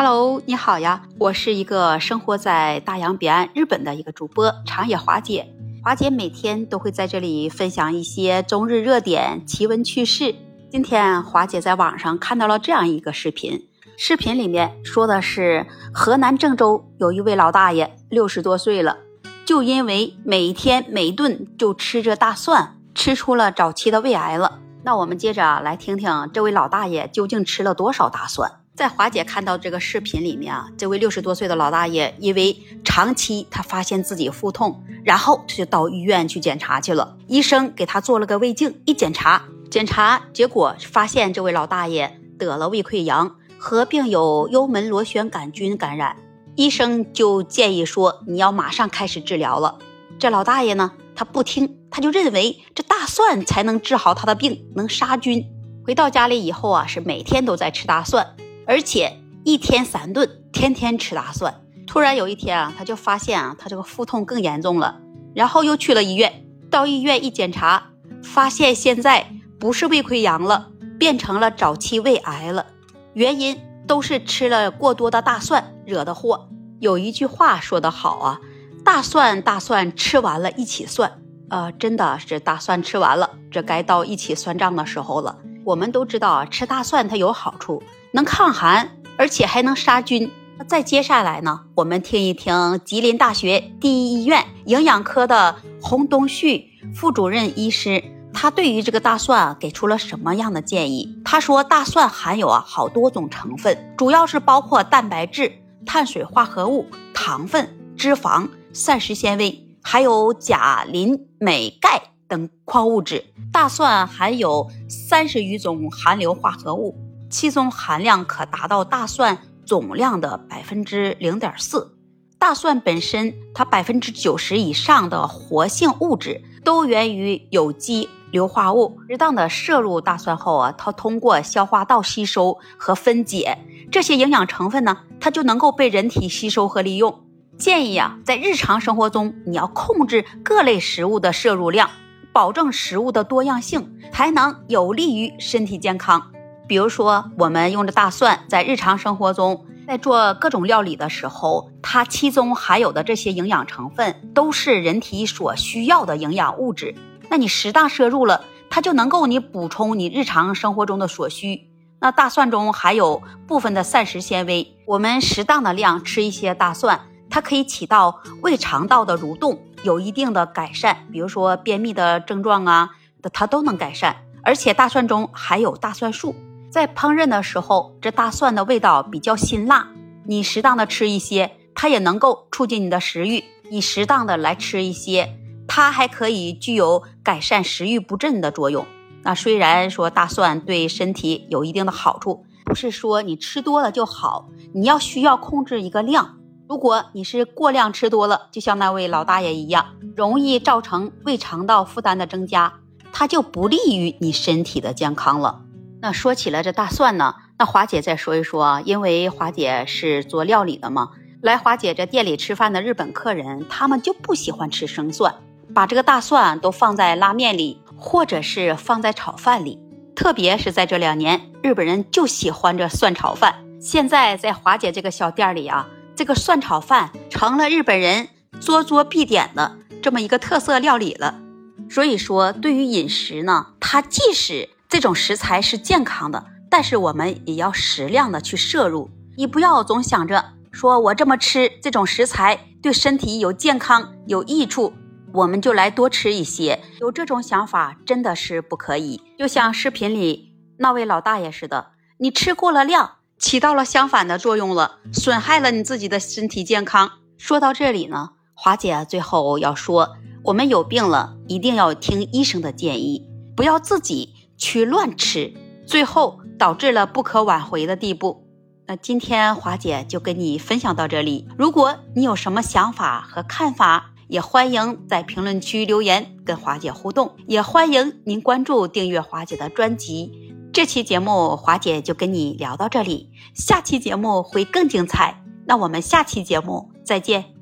Hello，你好呀，我是一个生活在大洋彼岸日本的一个主播长野华姐。华姐每天都会在这里分享一些中日热点、奇闻趣事。今天华姐在网上看到了这样一个视频，视频里面说的是河南郑州有一位老大爷，六十多岁了，就因为每天每顿就吃着大蒜，吃出了早期的胃癌了。那我们接着来听听这位老大爷究竟吃了多少大蒜。在华姐看到这个视频里面啊，这位六十多岁的老大爷，因为长期他发现自己腹痛，然后他就到医院去检查去了。医生给他做了个胃镜，一检查，检查结果发现这位老大爷得了胃溃疡，合并有幽门螺旋杆菌感染。医生就建议说，你要马上开始治疗了。这老大爷呢，他不听，他就认为这大蒜才能治好他的病，能杀菌。回到家里以后啊，是每天都在吃大蒜。而且一天三顿，天天吃大蒜。突然有一天啊，他就发现啊，他这个腹痛更严重了，然后又去了医院。到医院一检查，发现现在不是胃溃疡了，变成了早期胃癌了。原因都是吃了过多的大蒜惹的祸。有一句话说得好啊，大蒜大蒜吃完了一起算。呃，真的是大蒜吃完了，这该到一起算账的时候了。我们都知道啊，吃大蒜它有好处。能抗寒，而且还能杀菌。那再接下来呢？我们听一听吉林大学第一医院营养科的洪东旭副主任医师，他对于这个大蒜给出了什么样的建议？他说，大蒜含有啊好多种成分，主要是包括蛋白质、碳水化合物、糖分、脂肪、膳食纤维，还有钾、磷、镁、钙等矿物质。大蒜含有三十余种含硫化合物。其中含量可达到大蒜总量的百分之零点四。大蒜本身，它百分之九十以上的活性物质都源于有机硫化物。适当的摄入大蒜后啊，它通过消化道吸收和分解这些营养成分呢，它就能够被人体吸收和利用。建议啊，在日常生活中你要控制各类食物的摄入量，保证食物的多样性，才能有利于身体健康。比如说，我们用着大蒜，在日常生活中，在做各种料理的时候，它其中含有的这些营养成分，都是人体所需要的营养物质。那你适当摄入了，它就能够你补充你日常生活中的所需。那大蒜中含有部分的膳食纤维，我们适当的量吃一些大蒜，它可以起到胃肠道的蠕动，有一定的改善。比如说便秘的症状啊，它都能改善。而且大蒜中含有大蒜素。在烹饪的时候，这大蒜的味道比较辛辣，你适当的吃一些，它也能够促进你的食欲。你适当的来吃一些，它还可以具有改善食欲不振的作用。那虽然说大蒜对身体有一定的好处，不是说你吃多了就好，你要需要控制一个量。如果你是过量吃多了，就像那位老大爷一样，容易造成胃肠道负担的增加，它就不利于你身体的健康了。那说起了这大蒜呢，那华姐再说一说啊，因为华姐是做料理的嘛，来华姐这店里吃饭的日本客人，他们就不喜欢吃生蒜，把这个大蒜都放在拉面里，或者是放在炒饭里，特别是在这两年，日本人就喜欢这蒜炒饭。现在在华姐这个小店里啊，这个蒜炒饭成了日本人桌桌必点的这么一个特色料理了。所以说，对于饮食呢，它即使这种食材是健康的，但是我们也要适量的去摄入。你不要总想着说我这么吃这种食材对身体有健康有益处，我们就来多吃一些。有这种想法真的是不可以。就像视频里那位老大爷似的，你吃过了量，起到了相反的作用了，损害了你自己的身体健康。说到这里呢，华姐最后要说，我们有病了，一定要听医生的建议，不要自己。去乱吃，最后导致了不可挽回的地步。那今天华姐就跟你分享到这里。如果你有什么想法和看法，也欢迎在评论区留言跟华姐互动。也欢迎您关注订阅华姐的专辑。这期节目华姐就跟你聊到这里，下期节目会更精彩。那我们下期节目再见。